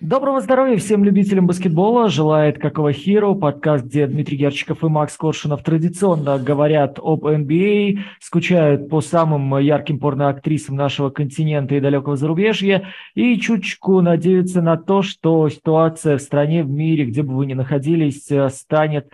Доброго здоровья всем любителям баскетбола. Желает Какого Хиро, подкаст, где Дмитрий Герчиков и Макс Коршунов традиционно говорят об NBA, а, скучают по самым ярким порноактрисам нашего континента и далекого зарубежья, и чуточку надеются на то, что ситуация в стране, в мире, где бы вы ни находились, станет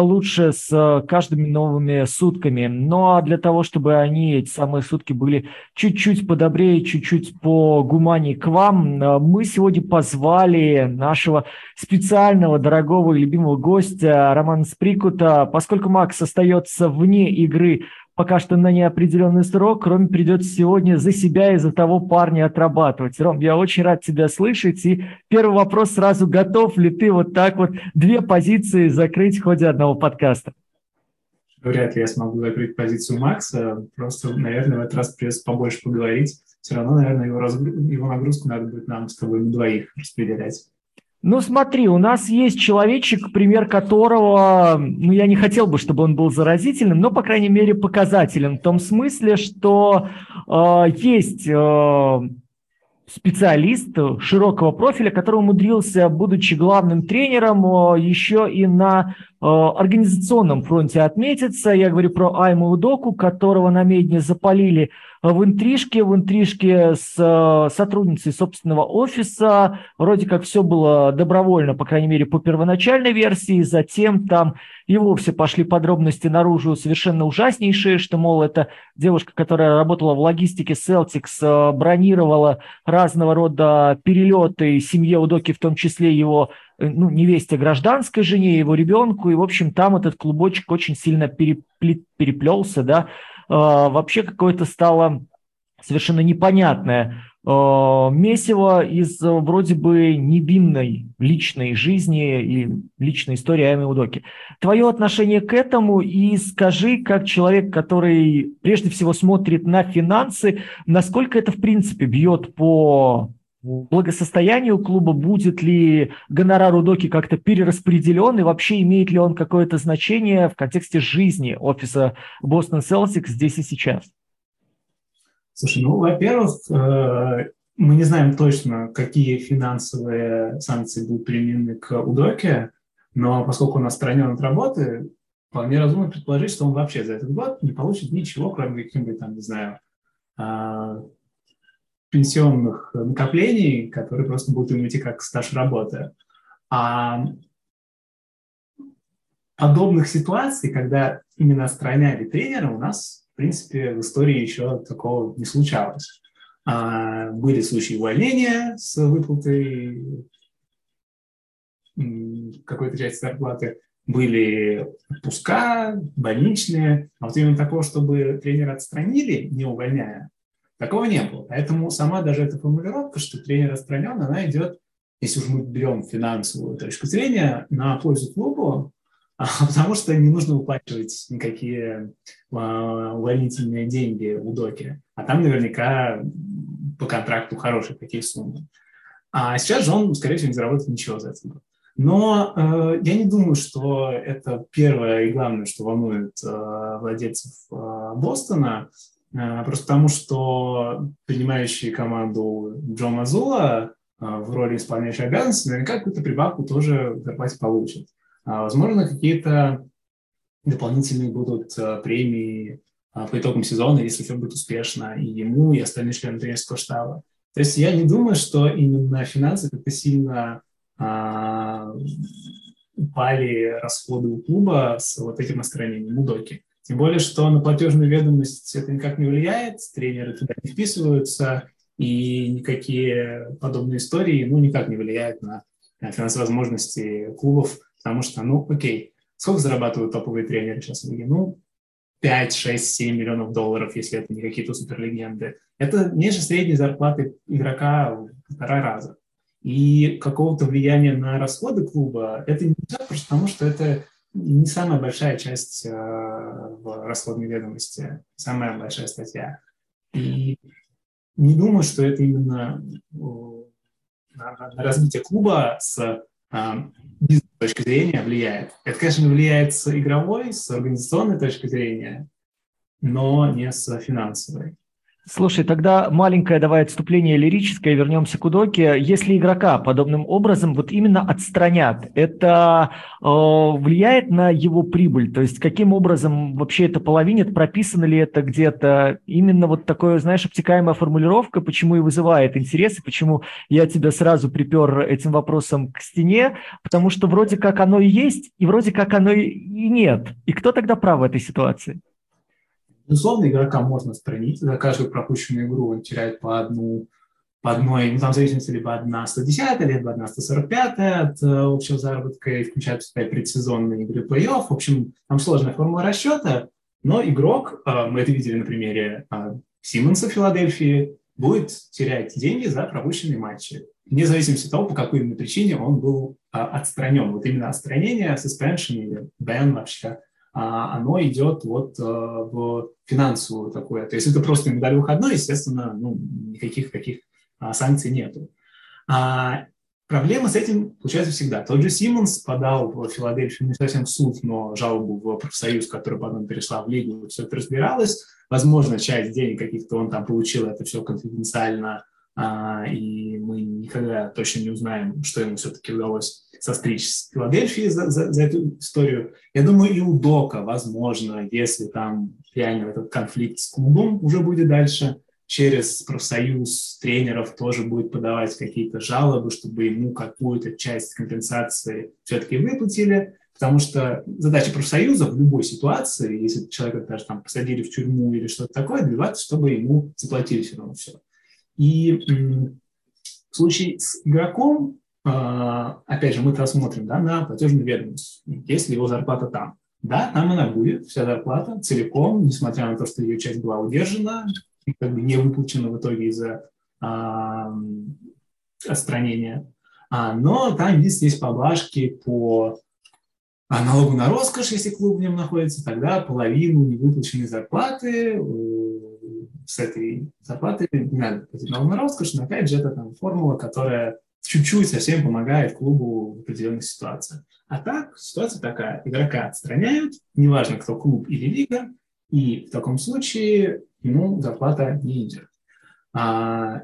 лучше с э, каждыми новыми сутками. Ну а для того, чтобы они, эти самые сутки, были чуть-чуть подобрее, чуть-чуть по гумании к вам, э, мы сегодня позвали нашего специального, дорогого и любимого гостя Романа Сприкута. Поскольку Макс остается вне игры пока что на неопределенный срок. Ром придется сегодня за себя и за того парня отрабатывать. Ром, я очень рад тебя слышать. И первый вопрос сразу, готов ли ты вот так вот две позиции закрыть в ходе одного подкаста? Вряд ли я смогу закрыть позицию Макса. Просто, наверное, в этот раз придется побольше поговорить. Все равно, наверное, его, разгруз... его нагрузку надо будет нам с тобой на двоих распределять. Ну, смотри, у нас есть человечек, пример которого, ну, я не хотел бы, чтобы он был заразительным, но, по крайней мере, показателен в том смысле, что э, есть э, специалист широкого профиля, который умудрился, будучи главным тренером, э, еще и на э, организационном фронте отметиться. Я говорю про Айму Удоку, которого на медне запалили в интрижке, в интрижке с э, сотрудницей собственного офиса. Вроде как все было добровольно, по крайней мере, по первоначальной версии. Затем там и вовсе пошли подробности наружу совершенно ужаснейшие, что, мол, это девушка, которая работала в логистике Celtics, э, бронировала разного рода перелеты семье Удоки, в том числе его э, ну, невесте гражданской жене, его ребенку. И, в общем, там этот клубочек очень сильно переплет, переплелся, да, вообще какое-то стало совершенно непонятное а, месиво из э, вроде бы невинной личной жизни и личной истории Ами Удоки. Твое отношение к этому и скажи, как человек, который прежде всего смотрит на финансы, насколько это в принципе бьет по благосостоянию клуба, будет ли гонорар Удоки как-то перераспределен и вообще имеет ли он какое-то значение в контексте жизни офиса Бостон Селтикс здесь и сейчас? Слушай, ну, во-первых, э, мы не знаем точно, какие финансовые санкции будут применены к Удоке, но поскольку он отстранен от работы, вполне разумно предположить, что он вообще за этот год не получит ничего, кроме каких-нибудь там, не знаю, а, пенсионных накоплений, которые просто будут им как стаж работы. А подобных ситуаций, когда именно отстраняли тренера, у нас, в принципе, в истории еще такого не случалось. А были случаи увольнения с выплатой какой-то части зарплаты, были отпуска, больничные, а вот именно такого, чтобы тренера отстранили, не увольняя, Такого не было. Поэтому сама даже эта формулировка, что тренер отстранен, она идет, если уж мы берем финансовую точку зрения, на пользу клубу, а, потому что не нужно выплачивать никакие а, увольнительные деньги у доки. А там наверняка по контракту хорошие такие суммы. А сейчас же он, скорее всего, не заработает ничего за это. Но э, я не думаю, что это первое и главное, что волнует э, владельцев э, Бостона. Э, просто потому, что принимающий команду Джо Мазула э, в роли исполняющей обязанности наверняка какую-то прибавку тоже в зарплате получит. А, возможно, какие-то дополнительные будут премии по итогам сезона, если все будет успешно и ему, и остальным членам тренерского штаба. То есть я не думаю, что именно финансы как-то сильно а, упали расходы у клуба с вот этим настроением Мудоки. Тем более, что на платежную ведомость это никак не влияет, тренеры туда не вписываются, и никакие подобные истории ну, никак не влияют на финансовые возможности клубов, потому что, ну, окей, сколько зарабатывают топовые тренеры сейчас в лиге? Ну, 5, 6, 7 миллионов долларов, если это не какие-то суперлегенды. Это ниже средней зарплаты игрока в полтора раза. И какого-то влияния на расходы клуба это не просто потому, что это не самая большая часть э, в расходной ведомости, самая большая статья. И не думаю, что это именно на, развитие клуба с э, бизнес точки зрения влияет. Это, конечно, влияет с игровой, с организационной точки зрения, но не с финансовой. Слушай, тогда маленькое давай отступление лирическое, вернемся к Удоке. Если игрока подобным образом вот именно отстранят, это э, влияет на его прибыль? То есть каким образом вообще это половинит? Прописано ли это где-то? Именно вот такое, знаешь, обтекаемая формулировка, почему и вызывает интерес, и почему я тебя сразу припер этим вопросом к стене, потому что вроде как оно и есть, и вроде как оно и нет. И кто тогда прав в этой ситуации? Безусловно, игрока можно отстранить. За каждую пропущенную игру он теряет по одну по одной, ну, там в зависимости либо одна 110 либо одна 145 от э, общего заработка, и включают в себя предсезонные игры плей-офф. В общем, там сложная формула расчета, но игрок, э, мы это видели на примере э, Симмонса в Филадельфии, будет терять деньги за пропущенные матчи, вне зависимости от того, по какой именно причине он был э, отстранен. Вот именно отстранение, suspension или ban вообще оно идет вот э, в финансовую такое. То есть это просто им дали выходной, естественно, ну, никаких таких а, санкций нету. А проблема с этим получается всегда. Тот же Симмонс подал в Филадельфию не совсем в суд, но жалобу в профсоюз, которая потом перешла в лигу, все это разбиралось. Возможно, часть денег каких-то он там получил, это все конфиденциально а, и мы никогда точно не узнаем, что ему все-таки удалось состричь с Филадельфией за, за, за эту историю. Я думаю, и у Дока, возможно, если там реально этот конфликт с клубом уже будет дальше, через профсоюз тренеров тоже будет подавать какие-то жалобы, чтобы ему какую-то часть компенсации все-таки выплатили, потому что задача профсоюза в любой ситуации, если человека даже там посадили в тюрьму или что-то такое, добиваться, чтобы ему заплатили все равно все. И в случае с игроком, опять же, мы рассмотрим да, на платежную ведомость, если его зарплата там. Да, там она будет, вся зарплата целиком, несмотря на то, что ее часть была удержана, как бы не выплачена в итоге из-за а, отстранения. А, но там есть, есть поблажки по а, налогу на роскошь, если клуб в нем находится, тогда половину невыплаченной зарплаты с этой зарплаты не надо платить налог на роскошь, но опять же это там формула, которая чуть-чуть совсем помогает клубу в определенных ситуациях. А так, ситуация такая, игрока отстраняют, неважно, кто клуб или лига, и в таком случае ему зарплата не идет. А,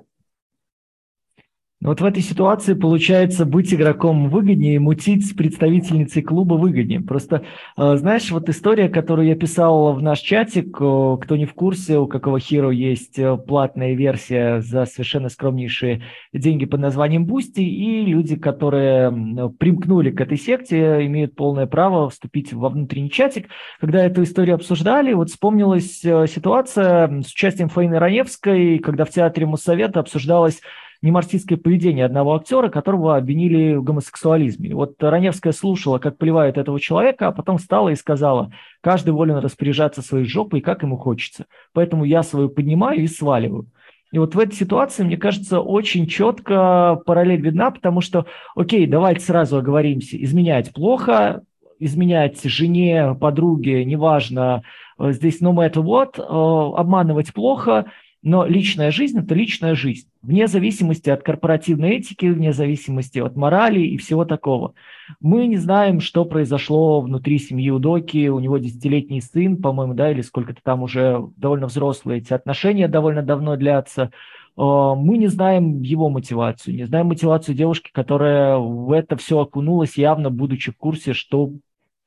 вот в этой ситуации получается быть игроком выгоднее, мутить с представительницей клуба выгоднее. Просто, э, знаешь, вот история, которую я писал в наш чатик, кто не в курсе, у какого Hero есть э, платная версия за совершенно скромнейшие деньги под названием Boosty, и люди, которые примкнули к этой секте, имеют полное право вступить во внутренний чатик. Когда эту историю обсуждали, вот вспомнилась э, ситуация с участием Фаины Раневской, когда в театре Моссовета обсуждалась немарксистское поведение одного актера, которого обвинили в гомосексуализме. Вот Раневская слушала, как поливают этого человека, а потом встала и сказала, каждый волен распоряжаться своей жопой, как ему хочется. Поэтому я свою поднимаю и сваливаю. И вот в этой ситуации, мне кажется, очень четко параллель видна, потому что, окей, давайте сразу оговоримся, изменять плохо, изменять жене, подруге, неважно, э, здесь no matter what, э, обманывать плохо – но личная жизнь – это личная жизнь, вне зависимости от корпоративной этики, вне зависимости от морали и всего такого. Мы не знаем, что произошло внутри семьи у Доки, у него десятилетний сын, по-моему, да, или сколько-то там уже довольно взрослые, эти отношения довольно давно длятся. Э, мы не знаем его мотивацию, не знаем мотивацию девушки, которая в это все окунулась, явно будучи в курсе, что,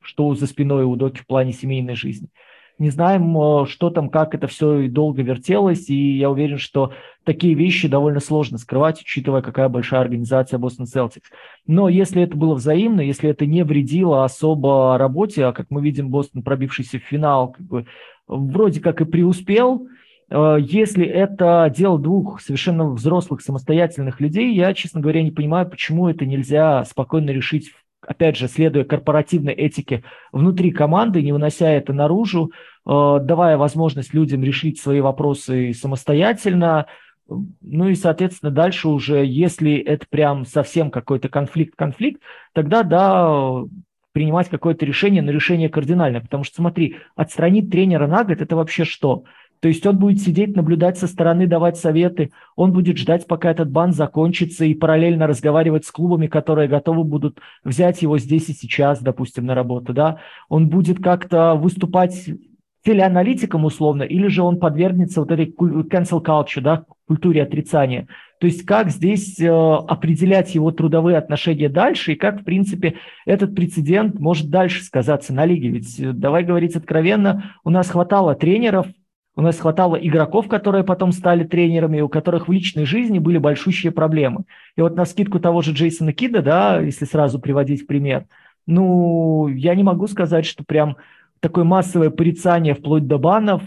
что за спиной у Доки в плане семейной жизни не знаем, э, что там, как это все долго вертелось, и я уверен, что такие вещи довольно сложно скрывать, учитывая, какая большая организация Boston Celtics. Но если это было взаимно, если это не вредило особо работе, а как мы видим, Бостон, пробившийся в финал, как бы, вроде как и преуспел, э, если это дело двух совершенно взрослых самостоятельных людей, я, честно говоря, не понимаю, почему это нельзя спокойно решить опять же, следуя корпоративной этике внутри команды, не вынося это наружу, э, давая возможность людям решить свои вопросы самостоятельно. Ну и, соответственно, дальше уже, если это прям совсем какой-то конфликт-конфликт, тогда, да, принимать какое-то решение, но решение кардинальное. Потому что, смотри, отстранить тренера на год – это вообще что? То есть он будет сидеть, наблюдать со стороны, давать советы, он будет ждать, пока этот бан закончится, и параллельно разговаривать с клубами, которые готовы будут взять его здесь и сейчас, допустим, на работу, да. Он будет как-то выступать телеаналитиком условно, или же он подвергнется вот этой cancel culture, да, культуре отрицания. То есть как здесь э, определять его трудовые отношения дальше и как, в принципе, этот прецедент может дальше сказаться на лиге. Ведь, э, давай говорить откровенно, у нас хватало тренеров, у нас хватало игроков, которые потом стали тренерами, у которых в личной жизни были большущие проблемы. И вот на скидку того же Джейсона Кида, да, если сразу приводить пример, ну, я не могу сказать, что прям такое массовое порицание вплоть до банов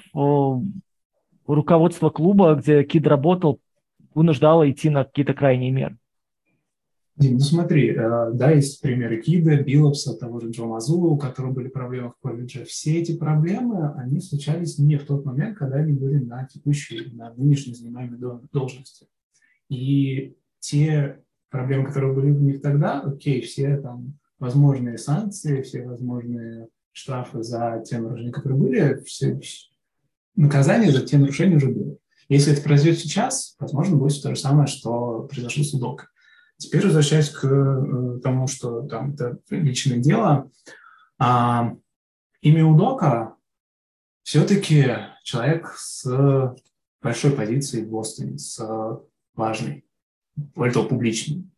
руководство клуба, где Кид работал, вынуждало идти на какие-то крайние меры. Дим, ну смотри, э, да, есть примеры Кида, Биллопса, того же Джо Мазула, у которого были проблемы в колледже. Все эти проблемы, они случались не в тот момент, когда они были на текущей, на нынешней занимаемой должности. И те проблемы, которые были у них тогда, окей, все там возможные санкции, все возможные штрафы за те нарушения, которые были, все, наказание за те нарушения уже было. Если это произойдет сейчас, возможно, будет то же самое, что произошло с Удок. Теперь возвращаясь к э, тому, что там это личное дело, а, имя Удока все-таки человек с большой позицией в Бостоне, с важной, более того, публичной.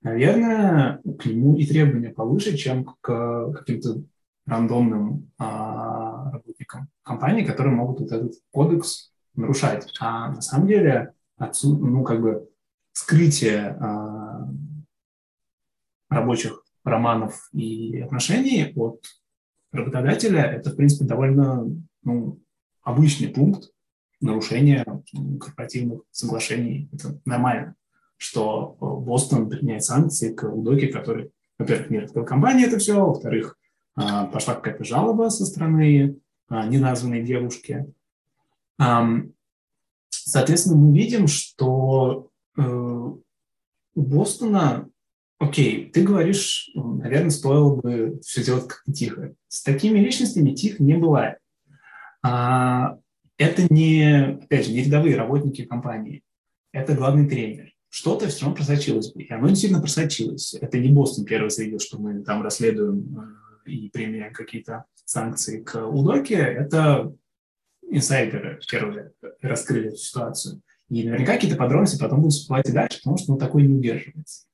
Наверное, к нему и требования повыше, чем к каким-то рандомным а, работникам компании, которые могут вот этот кодекс нарушать. А на самом деле отсюда, ну, как бы скрытие а, рабочих романов и отношений от работодателя – это, в принципе, довольно ну, обычный пункт нарушения корпоративных соглашений. Это нормально, что Бостон применяет санкции к Удоке, который, во-первых, не раскрыл компании это все, во-вторых, а, пошла какая-то жалоба со стороны а, неназванной девушки. Соответственно, мы видим, что э, у Бостона, окей, ты говоришь, наверное, стоило бы все делать как-то тихо. С такими личностями тихо не бывает. А, это не, опять же, не рядовые работники компании, это главный тренер. Что-то все равно просочилось бы, и оно действительно просочилось. Это не Бостон первый заявил, что мы там расследуем э, и применяем какие-то санкции к Удоке, это инсайдеры первые раскрыли эту ситуацию. И наверняка какие-то подробности потом будут всплывать и дальше, потому что ну, такое не удерживается.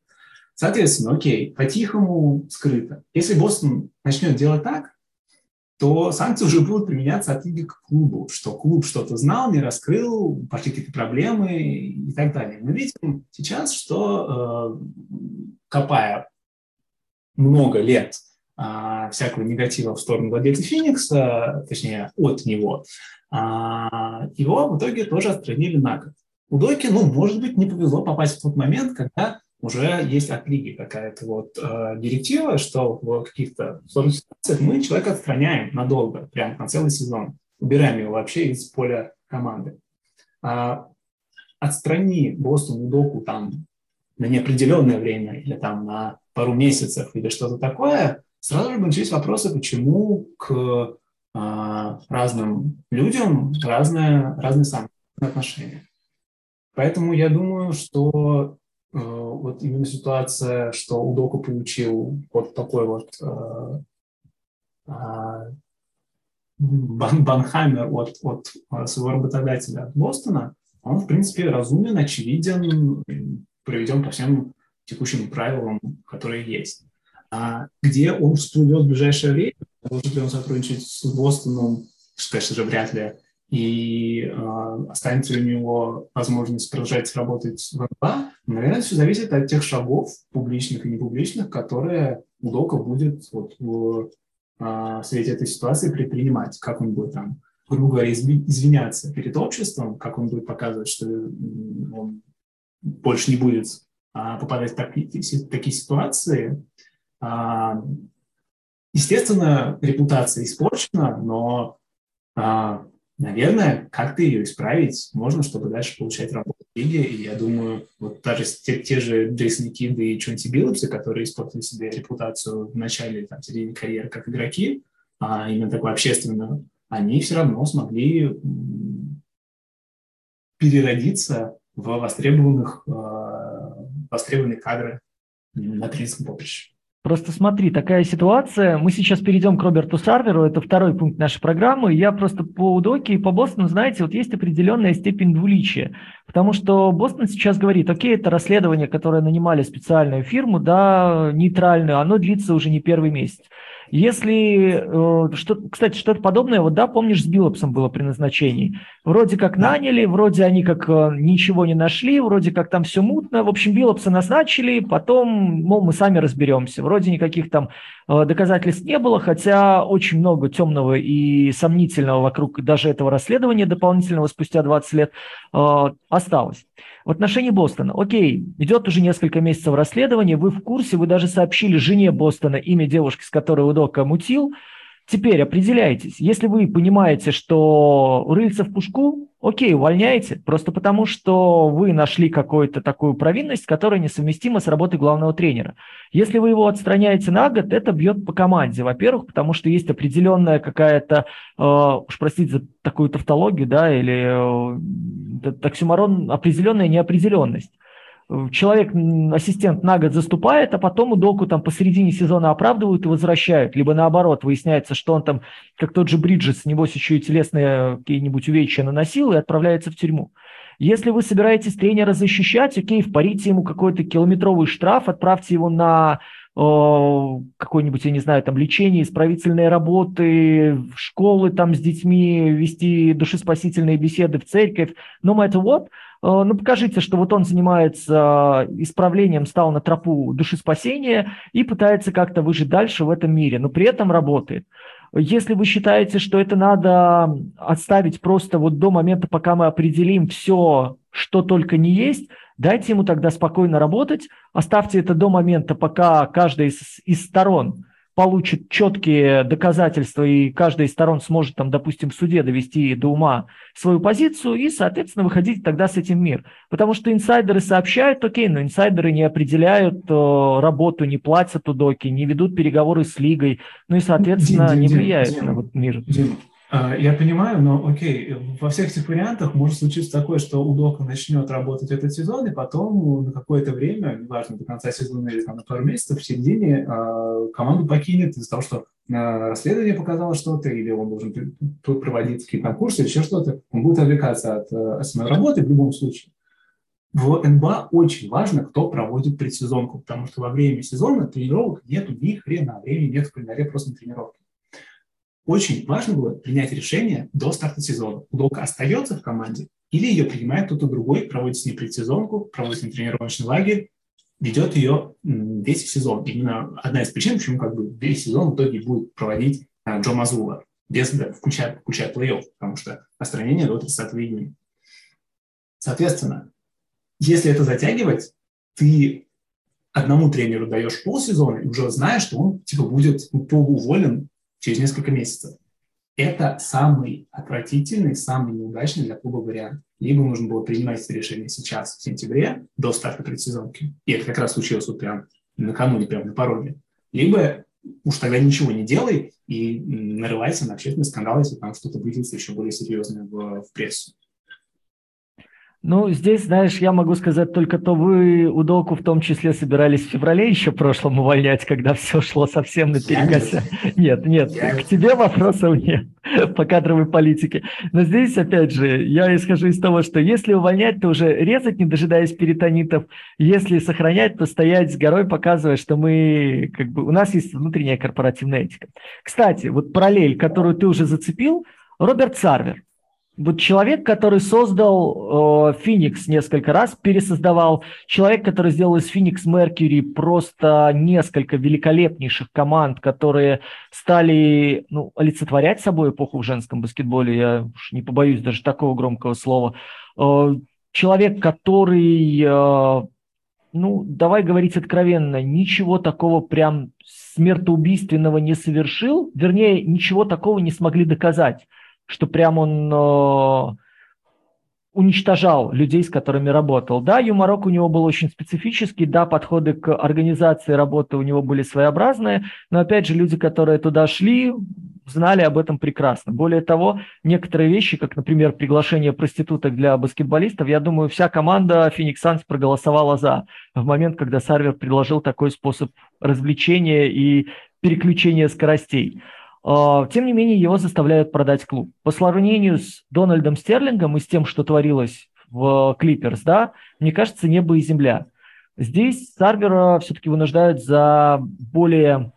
Соответственно, окей, по-тихому, скрыто. Если Бостон начнет делать так, то санкции уже будут применяться от лиги к клубу, что клуб что-то знал, не раскрыл, пошли какие-то проблемы и так далее. Мы видим сейчас, что э, копая много лет а, всякого негатива в сторону владельца Феникса, точнее, от него, а, его в итоге тоже отстранили на год. У Дойки, ну, может быть, не повезло попасть в тот момент, когда уже есть от лиги какая-то вот э, директива, что в каких-то сложных ситуациях мы человека отстраняем надолго, прям на целый сезон, убираем его вообще из поля команды. А, отстрани Бостон Удоку там на неопределенное время или там на пару месяцев или что-то такое, сразу же начались вопросы, почему к а, разным людям разные, разные самые отношения. Поэтому я думаю, что э, вот именно ситуация, что Удоку получил вот такой вот э, э, Банхаймер от, от своего работодателя от Бостона, он, в принципе, разумен, очевиден, проведен по всем текущим правилам, которые есть. А где он всплывет в ближайшее время, может ли он сотрудничать с Бостоном, конечно же, вряд ли, и э, останется ли у него возможность продолжать работать в НБА, наверное, все зависит от тех шагов, публичных и непубличных, которые Удока будет вот, в э, свете этой ситуации предпринимать, как он будет там, грубо говоря, извиняться перед обществом, как он будет показывать, что он больше не будет а, попадать в такие, такие ситуации, а, естественно, репутация испорчена, но, а, наверное, как-то ее исправить можно, чтобы дальше получать работу в лиге. И я думаю, вот даже те, те же Джейсон Киды и Чонти Биллопсы, которые испортили себе репутацию в начале, там, середине карьеры как игроки, а именно такую общественную, они все равно смогли переродиться в востребованных, востребованные кадры на тренерском поприще. Просто смотри, такая ситуация. Мы сейчас перейдем к Роберту Сарверу, это второй пункт нашей программы. Я просто по Удоке и по Бостону, знаете, вот есть определенная степень двуличия. Потому что Бостон сейчас говорит, окей, это расследование, которое нанимали специальную фирму, да, нейтральную, оно длится уже не первый месяц. Если, э, что, кстати, что-то подобное, вот да, помнишь, с Биллопсом было при назначении. Вроде как наняли, вроде они как э, ничего не нашли, вроде как там все мутно. В общем, Биллопса назначили, потом, мол, мы сами разберемся. Вроде никаких там доказательств не было, хотя очень много темного и сомнительного вокруг даже этого расследования дополнительного спустя 20 лет осталось. В отношении Бостона, окей, идет уже несколько месяцев расследования, вы в курсе, вы даже сообщили жене Бостона имя девушки, с которой Удока мутил, Теперь определяйтесь. Если вы понимаете, что рыльца в пушку, окей, увольняйте, просто потому что вы нашли какую-то такую провинность, которая несовместима с работой главного тренера. Если вы его отстраняете на год, это бьет по команде. Во-первых, потому что есть определенная какая-то, э, уж простите за такую тавтологию, да, или э, таксюмарон, определенная неопределенность человек, ассистент на год заступает, а потом у доку там посередине сезона оправдывают и возвращают. Либо наоборот, выясняется, что он там, как тот же Бриджес, небось еще и телесные какие-нибудь увечья наносил и отправляется в тюрьму. Если вы собираетесь тренера защищать, окей, впарите ему какой-то километровый штраф, отправьте его на какое-нибудь, я не знаю, там лечение, исправительные работы, школы там с детьми, вести душеспасительные беседы в церковь, no matter what – Э, ну, покажите, что вот он занимается исправлением, стал на тропу душеспасения и пытается как-то выжить дальше в этом мире, но при этом работает. Если вы считаете, что это надо отставить просто вот до момента, пока мы определим все, что только не есть, дайте ему тогда спокойно работать, оставьте это до момента, пока каждая из, из сторон получит четкие доказательства, и каждая из сторон сможет, там, допустим, в суде довести до ума свою позицию, и, соответственно, выходить тогда с этим в мир. Потому что инсайдеры сообщают, окей, но инсайдеры не определяют э, работу, не платят удоки, не ведут переговоры с лигой, ну и, соответственно, Дим, Дим, не влияют Дим, на вот мир. Дим, я понимаю, но окей, во всех этих вариантах может случиться такое, что Удока начнет работать этот сезон, и потом на какое-то время, неважно, до конца сезона или там, на пару месяцев, в середине э, команду покинет из-за того, что э, расследование показало что-то, или он должен проводить какие-то курсы, или еще что-то. Он будет отвлекаться от э, основной работы в любом случае. В НБА очень важно, кто проводит предсезонку, потому что во время сезона тренировок нету ни хрена, времени нет в календаре просто на тренировки очень важно было принять решение до старта сезона. Удолка остается в команде или ее принимает кто-то другой, проводит с ней предсезонку, проводит с ней тренировочный лагерь, ведет ее весь сезон. Именно одна из причин, почему как бы весь сезон в итоге будет проводить а, Джо Мазула, без, включая, включая плей-офф, потому что остранение до 30 июня. Соответственно, если это затягивать, ты одному тренеру даешь полсезона и уже знаешь, что он типа будет уволен через несколько месяцев. Это самый отвратительный, самый неудачный для клуба вариант. Либо нужно было принимать это решение сейчас, в сентябре, до старта предсезонки. И это как раз случилось вот прям накануне, прям на пороге. Либо уж тогда ничего не делай и нарывайся на общественный скандал, если там что-то выйдется еще более серьезное в, в прессу. Ну, здесь, знаешь, я могу сказать только то, вы удолку в том числе собирались в феврале еще прошлом увольнять, когда все шло совсем наперекося. Нет, нет, к тебе вопросов нет по кадровой политике. Но здесь, опять же, я исхожу из того, что если увольнять, то уже резать, не дожидаясь перитонитов. Если сохранять, то стоять с горой, показывая, что мы, как бы, у нас есть внутренняя корпоративная этика. Кстати, вот параллель, которую ты уже зацепил, Роберт Сарвер – вот человек, который создал э, несколько раз, пересоздавал, человек, который сделал из Phoenix Mercury просто несколько великолепнейших команд, которые стали ну, олицетворять собой эпоху в женском баскетболе, я уж не побоюсь даже такого громкого слова. Э, человек, который, э, ну, давай говорить откровенно, ничего такого прям смертоубийственного не совершил, вернее, ничего такого не смогли доказать что прям он э, уничтожал людей, с которыми работал. Да, юморок у него был очень специфический, да, подходы к организации работы у него были своеобразные, но опять же люди, которые туда шли, знали об этом прекрасно. Более того, некоторые вещи, как, например, приглашение проституток для баскетболистов, я думаю, вся команда Phoenix Suns проголосовала за в момент, когда Сарвер предложил такой способ развлечения и переключения скоростей. А, тем не менее, его заставляют продать клуб. По сравнению с Дональдом Стерлингом и с тем, что творилось в Клиперс, да, мне кажется, небо и земля. Здесь Сарвера все-таки вынуждают за более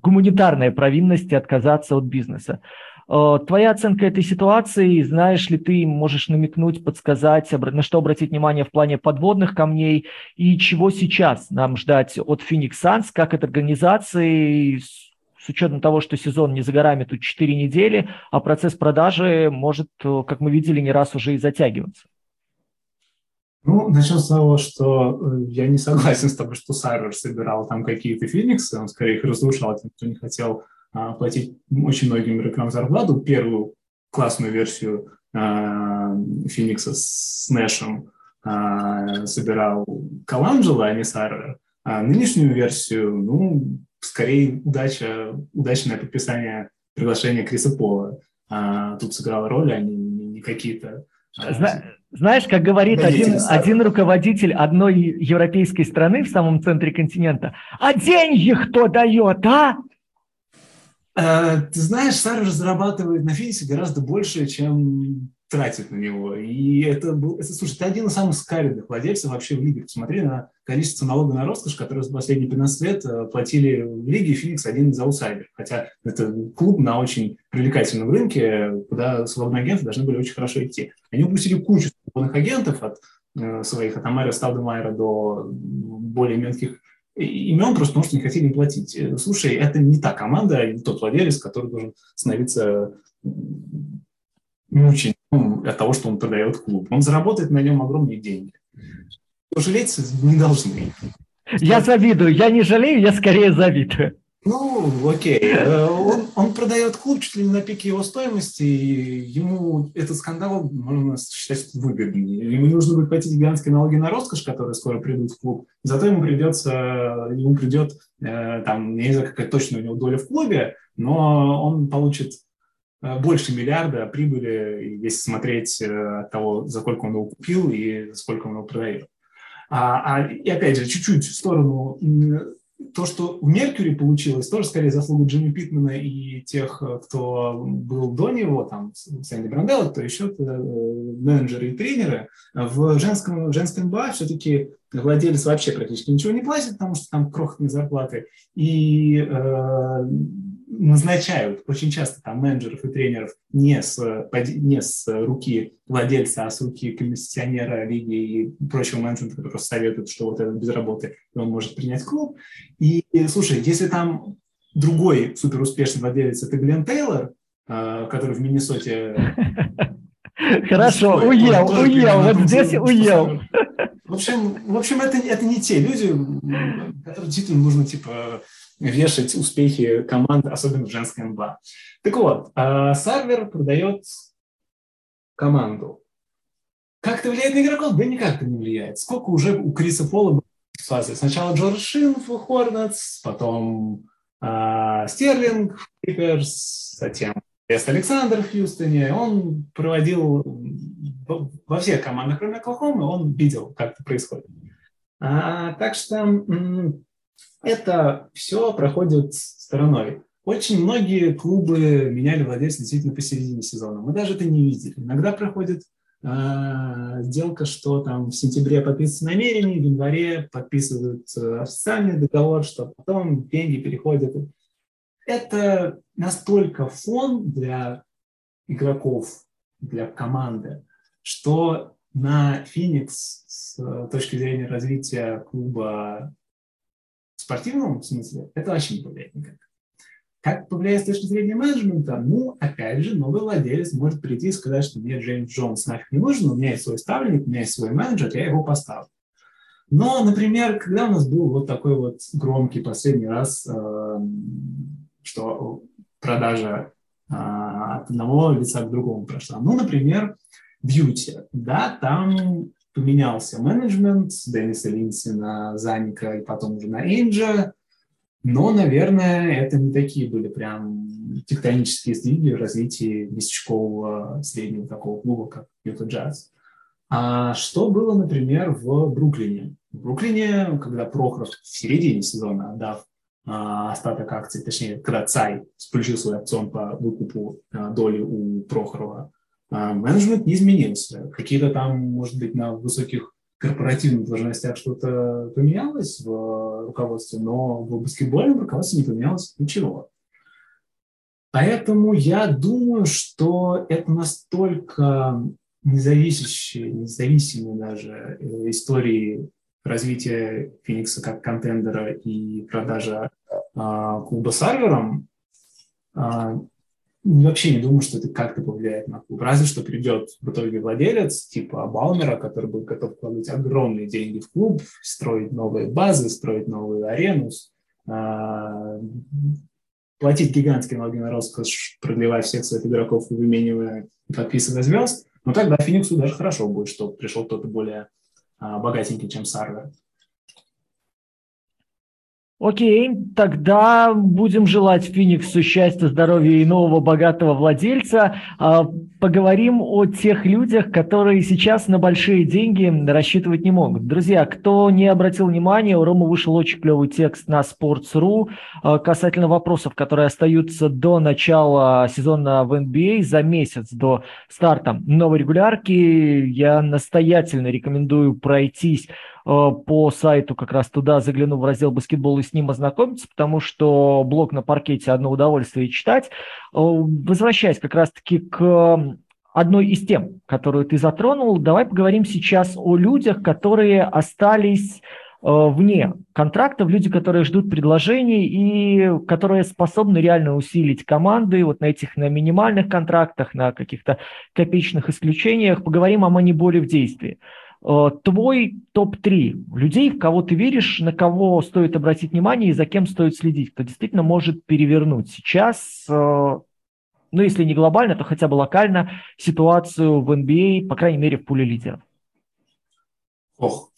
гуманитарные провинности отказаться от бизнеса. Э, твоя оценка этой ситуации, знаешь ли ты, можешь намекнуть, подсказать, на что обратить внимание в плане подводных камней и чего сейчас нам ждать от Phoenix Suns, как от организации, с учетом того, что сезон не за горами, тут 4 недели, а процесс продажи может, э, как мы видели, не раз уже и затягиваться. Ну, начнем с того, что э, я не согласен с тобой, что Сайвер собирал там какие-то фениксы, он скорее их разрушал, тем, кто не хотел а, платить очень многим игрокам зарплату. Первую классную версию а, Феникса с Нэшем а, собирал Каланджело, а не Сайвер. А нынешнюю версию, ну, скорее удача, удачное подписание приглашения Криса Пола. А, тут сыграла роль, а не, не какие-то... Зна- знаешь, как говорит один, один руководитель одной европейской страны в самом центре континента, а деньги кто дает, а? а ты знаешь, Сара зарабатывает на финисе гораздо больше, чем тратит на него. И это был, это, слушай, ты один из самых скаридных владельцев вообще в лиге. Посмотри на количество налога на роскошь, которые за последние 15 лет э, платили в лиге, и Феникс один из аутсайдеров. Хотя это клуб на очень привлекательном рынке, куда свободные агенты должны были очень хорошо идти. Они упустили кучу свободных агентов от э, своих, от Амара Сталдемайера до более мелких имен, просто потому что не хотели им платить. Э, слушай, это не та команда, не тот владелец, который должен становиться очень от того, что он продает клуб. Он заработает на нем огромные деньги. Пожалеть не должны. Я завидую. Я не жалею, я скорее завидую. Ну, окей. Э, он, он продает клуб чуть ли не на пике его стоимости, и ему этот скандал можно считать выгоднее. Ему не нужно будет платить гигантские налоги на роскошь, которые скоро придут в клуб. Зато ему придется, ему придет, э, там, не знаю, какая точно у него доля в клубе, но он получит больше миллиарда прибыли, если смотреть э, от того, за сколько он его купил и за сколько он его продает. А, а, и опять же, чуть-чуть в сторону, то, что в Меркьюри получилось, тоже скорее заслуга Джимми Питмана и тех, э, кто был до него, там, Сэнди Бранделла, кто еще, менеджеры и тренеры. В женском, женском БА все-таки владелец вообще практически ничего не платит, потому что там крохотные зарплаты. И э, назначают очень часто там менеджеров и тренеров не с, не с руки владельца, а с руки комиссионера лиги и прочего менеджмента, который просто советует, что вот этот без работы, и он может принять клуб. И, слушай, если там другой суперуспешный владелец – это Глен Тейлор, э, который в Миннесоте… Хорошо, уел, уел, вот здесь уел. В общем, в общем это, это не те люди, которым действительно нужно, типа, вешать успехи команд, особенно в женской НБА. Так вот, а, Сарвер продает команду. Как это влияет на игроков? Да никак это не влияет. Сколько уже у Криса Пола фазы? Сначала Джордж Шин в Хорнетс, потом э, Стерлинг Клиперс, затем Эст Александр в Хьюстоне. Он проводил во всех командах, кроме Оклахомы, он видел, как это происходит. А, так что это все проходит стороной. Очень многие клубы меняли владельца действительно посередине сезона. Мы даже это не видели. Иногда проходит э, сделка, что там в сентябре подписываются намерения, в январе подписывают э, официальный договор, что потом деньги переходят. Это настолько фон для игроков, для команды, что на Феникс с точки зрения развития клуба спортивном смысле это вообще не повлияет никак. Как повлияет с точки зрения менеджмента? Ну, опять же, новый владелец может прийти и сказать, что мне Джеймс Джонс нафиг не нужен, у меня есть свой ставленник, у меня есть свой менеджер, я его поставлю. Но, например, когда у нас был вот такой вот громкий последний раз, э, что продажа э, от одного лица к другому прошла. Ну, например, бьюти. Да, там поменялся менеджмент с Денниса Линси на Заника и потом уже на Энджа. Но, наверное, это не такие были прям тектонические сдвиги в развитии местечкового среднего такого клуба, как Юта Джаз. А что было, например, в Бруклине? В Бруклине, когда Прохоров в середине сезона, отдав а, остаток акций, точнее, когда Цай включил свой опцион по выкупу а, доли у Прохорова, менеджмент не изменился. Какие-то там, может быть, на высоких корпоративных должностях что-то поменялось в руководстве, но в баскетбольном руководстве не поменялось ничего. Поэтому я думаю, что это настолько независящие, независимые даже э, истории развития Феникса как контендера и продажа а, клуба Сарвером, а, вообще не думаю, что это как-то повлияет на клуб. Разве что придет в итоге владелец типа Балмера, который будет готов вкладывать огромные деньги в клуб, строить новые базы, строить новую арену, а, платить гигантские налоги на роскошь, продлевать всех своих игроков и выменивая, подписывая звезд. Но тогда Фениксу даже хорошо будет, что пришел кто-то более а, богатенький, чем Сарвер. Окей, тогда будем желать Фениксу счастья, здоровья и нового богатого владельца. А, поговорим о тех людях, которые сейчас на большие деньги рассчитывать не могут. Друзья, кто не обратил внимания, у Рома вышел очень клевый текст на Sports.ru а, касательно вопросов, которые остаются до начала сезона в NBA, за месяц до старта новой регулярки. Я настоятельно рекомендую пройтись по сайту как раз туда загляну в раздел баскетбол и с ним ознакомиться, потому что блог на паркете одно удовольствие читать. Э, возвращаясь как раз-таки к одной из тем, которую ты затронул, давай поговорим сейчас о людях, которые остались э, вне контрактов, люди, которые ждут предложений и которые способны реально усилить команды вот на этих на минимальных контрактах, на каких-то копеечных исключениях. Поговорим о маниболе в действии. Э, твой топ-3 людей, в кого ты веришь, на кого стоит обратить внимание и за кем стоит следить, кто действительно может перевернуть сейчас, э, ну, если не глобально, то хотя бы локально ситуацию в NBA, а, по крайней мере, в пуле лидеров? Ох,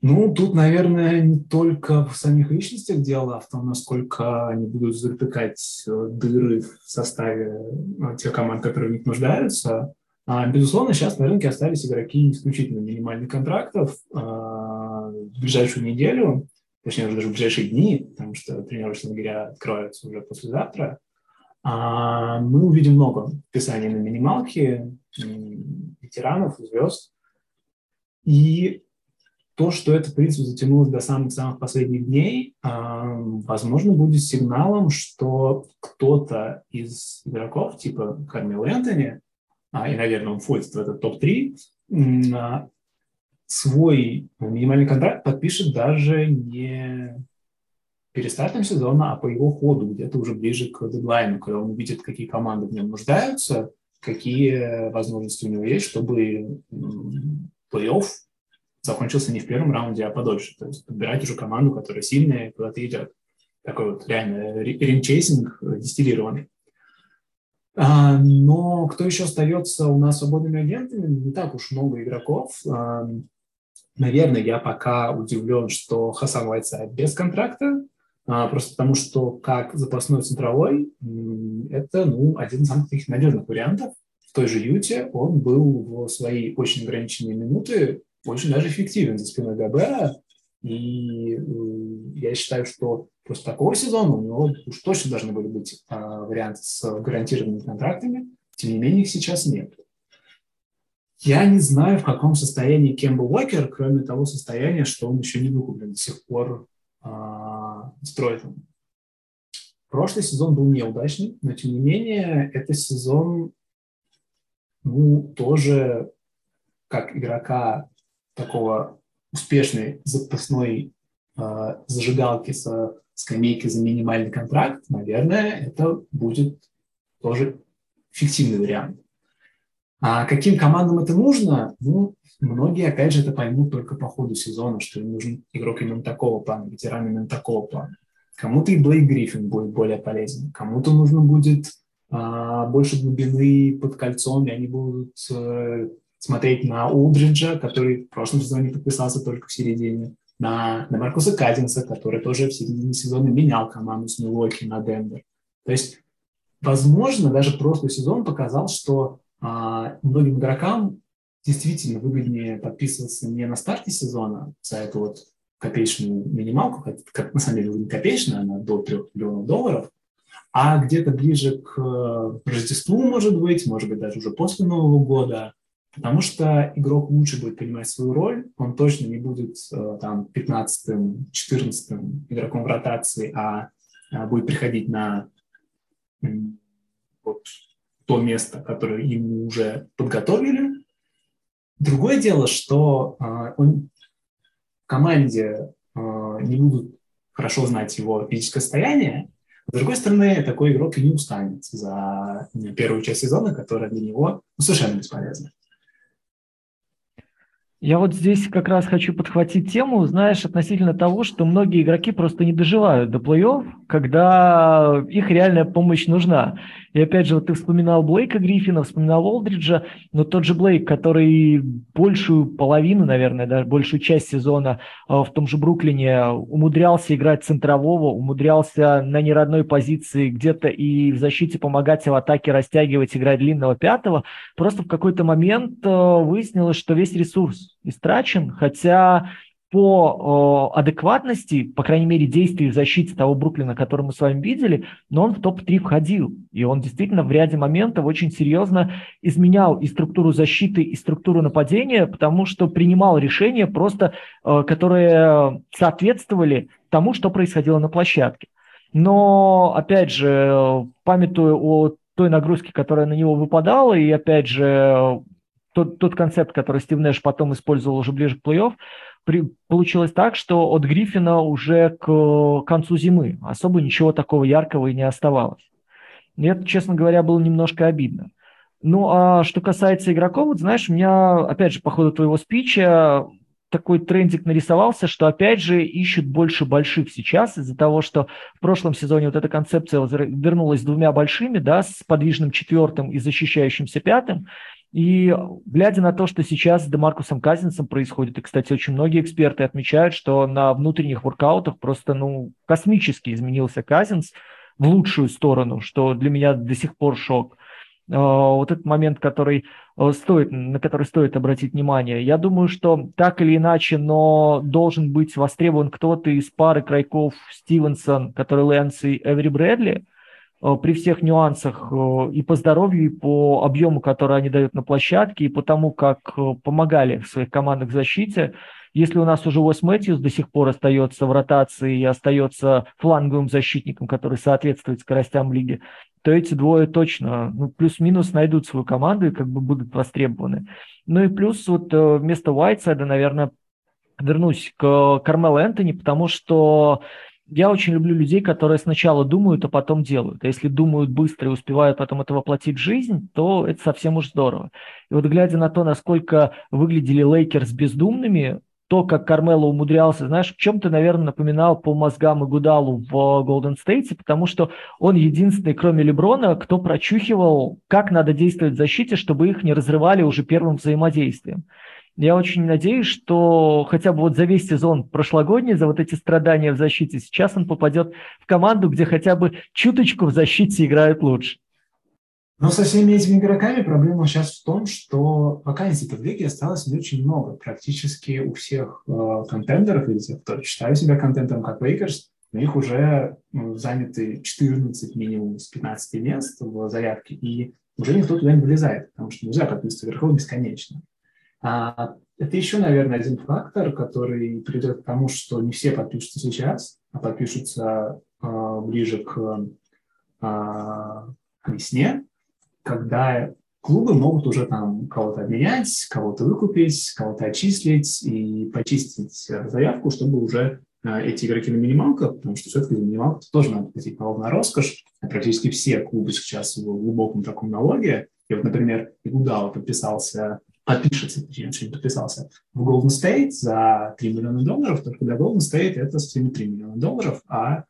ну, тут, наверное, не только в самих личностях дело, а в том, насколько они будут затыкать э, дыры в составе тех команд, которые в них нуждаются. А, безусловно, сейчас на рынке остались игроки исключительно минимальных контрактов. А, в ближайшую неделю, точнее, уже даже в ближайшие дни, потому что тренировочные лагеря откроются уже послезавтра, а, мы увидим много писаний на минималке, ветеранов, звезд. И то, что это, в принципе, затянулось до самых-самых последних дней, возможно, будет сигналом, что кто-то из игроков, типа Кармел Энтони, и, наверное, он входит в этот топ-3, а, свой минимальный контракт подпишет даже не перед стартом сезона, а по его ходу, где-то уже ближе к дедлайну, когда он увидит, какие команды в нем нуждаются, какие возможности у него есть, чтобы плей-офф закончился не в первом раунде, а подольше. То есть подбирать уже команду, которая сильная, куда-то идет. Такой вот реально ринчейсинг дистиллированный. А, но кто еще остается у нас свободными агентами? Не так уж много игроков. Наверное, я пока удивлен, что Хасан Вайца без контракта, а, просто потому что как запасной центровой, это ну, один из самых таких надежных вариантов. В той же Юте он был в свои очень ограниченные минуты очень даже эффективен за спиной Габера. И я считаю, что после такого сезона у него уж точно должны были быть а, варианты с гарантированными контрактами, тем не менее их сейчас нет. Я не знаю, в каком состоянии Кембл Уокер, кроме того состояния, что он еще не выкуплен, до сих пор а, строит. Прошлый сезон был неудачный, но тем не менее это сезон ну, тоже как игрока такого успешной запасной э, зажигалки со скамейкой за минимальный контракт, наверное, это будет тоже фиктивный вариант. А каким командам это нужно? Ну, многие, опять же, это поймут только по ходу сезона, что им нужен игрок именно такого плана, ветеран именно такого плана. Кому-то и Блейк Гриффин будет более полезен, кому-то нужно будет а, больше глубины под кольцом, и они будут а, смотреть на Улдриджа, который в прошлом сезоне подписался только в середине на, на Маркуса Казинса, который тоже в середине сезона менял команду с Милоки на Денвер. То есть, возможно, даже прошлый сезон показал, что а, многим игрокам действительно выгоднее подписываться не на старте сезона за эту вот копеечную минималку, как на самом деле не копеечная, она до 3 миллионов долларов, а где-то ближе к э, Рождеству, может быть, может быть, даже уже после Нового года, потому что игрок лучше будет понимать свою роль, он точно не будет э, там 15-м, 14 игроком в ротации, а, а будет приходить на вот, то место, которое ему уже подготовили. Другое дело, что э, он в команде не будут хорошо знать его физическое состояние, с другой стороны, такой игрок и не устанет за первую часть сезона, которая для него ну, совершенно бесполезна. Я вот здесь как раз хочу подхватить тему, знаешь, относительно того, что многие игроки просто не доживают до плей-офф, когда их реальная помощь нужна. И опять же, вот ты вспоминал Блейка Гриффина, вспоминал Олдриджа, но тот же Блейк, который большую половину, наверное, даже большую часть сезона э, в том же Бруклине умудрялся играть центрового, умудрялся на неродной позиции где-то и в защите помогать, и в атаке растягивать, играть длинного пятого, просто в какой-то момент э, выяснилось, что весь ресурс истрачен, хотя по э, адекватности, по крайней мере, действий в защите того Бруклина, который мы с вами видели, но он в топ-3 входил. И он действительно в ряде моментов очень серьезно изменял и структуру защиты, и структуру нападения, потому что принимал решения просто, э, которые соответствовали тому, что происходило на площадке. Но, опять же, памятуя о той нагрузке, которая на него выпадала, и, опять же, тот, тот концепт, который Стив Нэш потом использовал уже ближе к плей-офф, при, получилось так, что от Гриффина уже к концу зимы особо ничего такого яркого и не оставалось. И это, честно говоря, было немножко обидно. Ну, а что касается игроков, вот знаешь, у меня, опять же, по ходу твоего спича такой трендик нарисовался, что опять же ищут больше больших сейчас из-за того, что в прошлом сезоне вот эта концепция вернулась с двумя большими, да, с подвижным четвертым и защищающимся пятым. И глядя на то, что сейчас с Демаркусом Казинсом происходит, и, кстати, очень многие эксперты отмечают, что на внутренних воркаутах просто ну, космически изменился Казинс в лучшую сторону, что для меня до сих пор шок. А, вот этот момент, который э, стоит, на который стоит обратить внимание. Я думаю, что так или иначе, но должен быть востребован кто-то из пары крайков Стивенсон, который Лэнс и Эвери Брэдли – Э, при всех нюансах э, и по здоровью, и по объему, который они дают на площадке, и по тому, как э, помогали в своих командах в защите. Если у нас уже Уэс Мэтьюс до сих пор остается в ротации и остается фланговым защитником, который соответствует скоростям лиги, то эти двое точно ну, плюс-минус найдут свою команду и как бы будут востребованы. Ну и плюс вот вместо Уайтсайда, наверное, вернусь к Кармелу Энтони, потому что я очень люблю людей, которые сначала думают, а потом делают. А если думают быстро и успевают потом это воплотить в жизнь, то это совсем уж здорово. И вот глядя на то, насколько выглядели Лейкерс бездумными, то, как Кармело умудрялся, знаешь, в чем-то, наверное, напоминал по мозгам Игудалу в Голден Стейте, потому что он единственный, кроме Леброна, кто прочухивал, как надо действовать в защите, чтобы их не разрывали уже первым взаимодействием. Я очень надеюсь, что хотя бы вот за весь сезон прошлогодний, за вот эти страдания в защите, сейчас он попадет в команду, где хотя бы чуточку в защите играют лучше. Но со всеми этими игроками проблема сейчас в том, что вакансий в лиге осталось не очень много. Практически у всех э, контендеров, или тех, кто считают себя контендером как Лейкерс, у них уже ну, заняты 14 минимум из 15 мест в заявке, и уже никто туда не вылезает, потому что нельзя подписывать вверху бесконечно. А, это еще, наверное, один фактор, который приведет к тому, что не все подпишутся сейчас, а подпишутся а, ближе к, а, к весне, когда клубы могут уже там кого-то обменять, кого-то выкупить, кого-то отчислить и почистить заявку, чтобы уже эти игроки на минималках, потому что все-таки за минималку тоже надо платить налог на роскошь. Практически все клубы сейчас в глубоком таком налоге. И вот, например, Игудал подписался подпишется, что не подписался, в Golden State за 3 миллиона долларов, только для Golden State это совсем не 3 миллиона долларов, а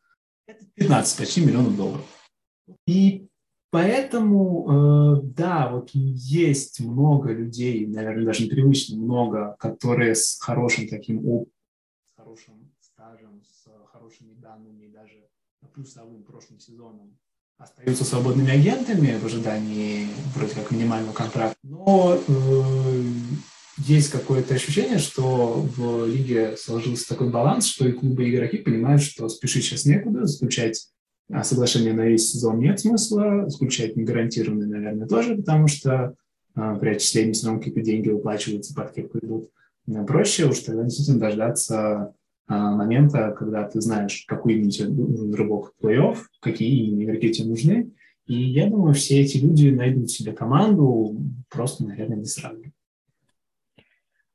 это 15 почти миллионов долларов. И поэтому, э, да, вот есть много людей, наверное, даже непривычно много, которые с хорошим таким опытом, хорошим стажем, с хорошими данными, даже плюсовым прошлым сезоном, остаются свободными агентами в ожидании вроде как минимального контракта. Но э, есть какое-то ощущение, что в лиге сложился такой баланс, что и клубы, и игроки понимают, что спешить сейчас некуда, заключать а, соглашение на весь сезон нет смысла, заключать негарантированные, наверное, тоже, потому что а, при отчислении все равно какие-то деньги выплачиваются, под идут. Проще уж тогда действительно дождаться а, момента, когда ты знаешь, какой именно тебе нужен рывок в плей-офф, какие именно игроки тебе нужны. И я думаю, все эти люди найдут себе команду просто, наверное, не сразу.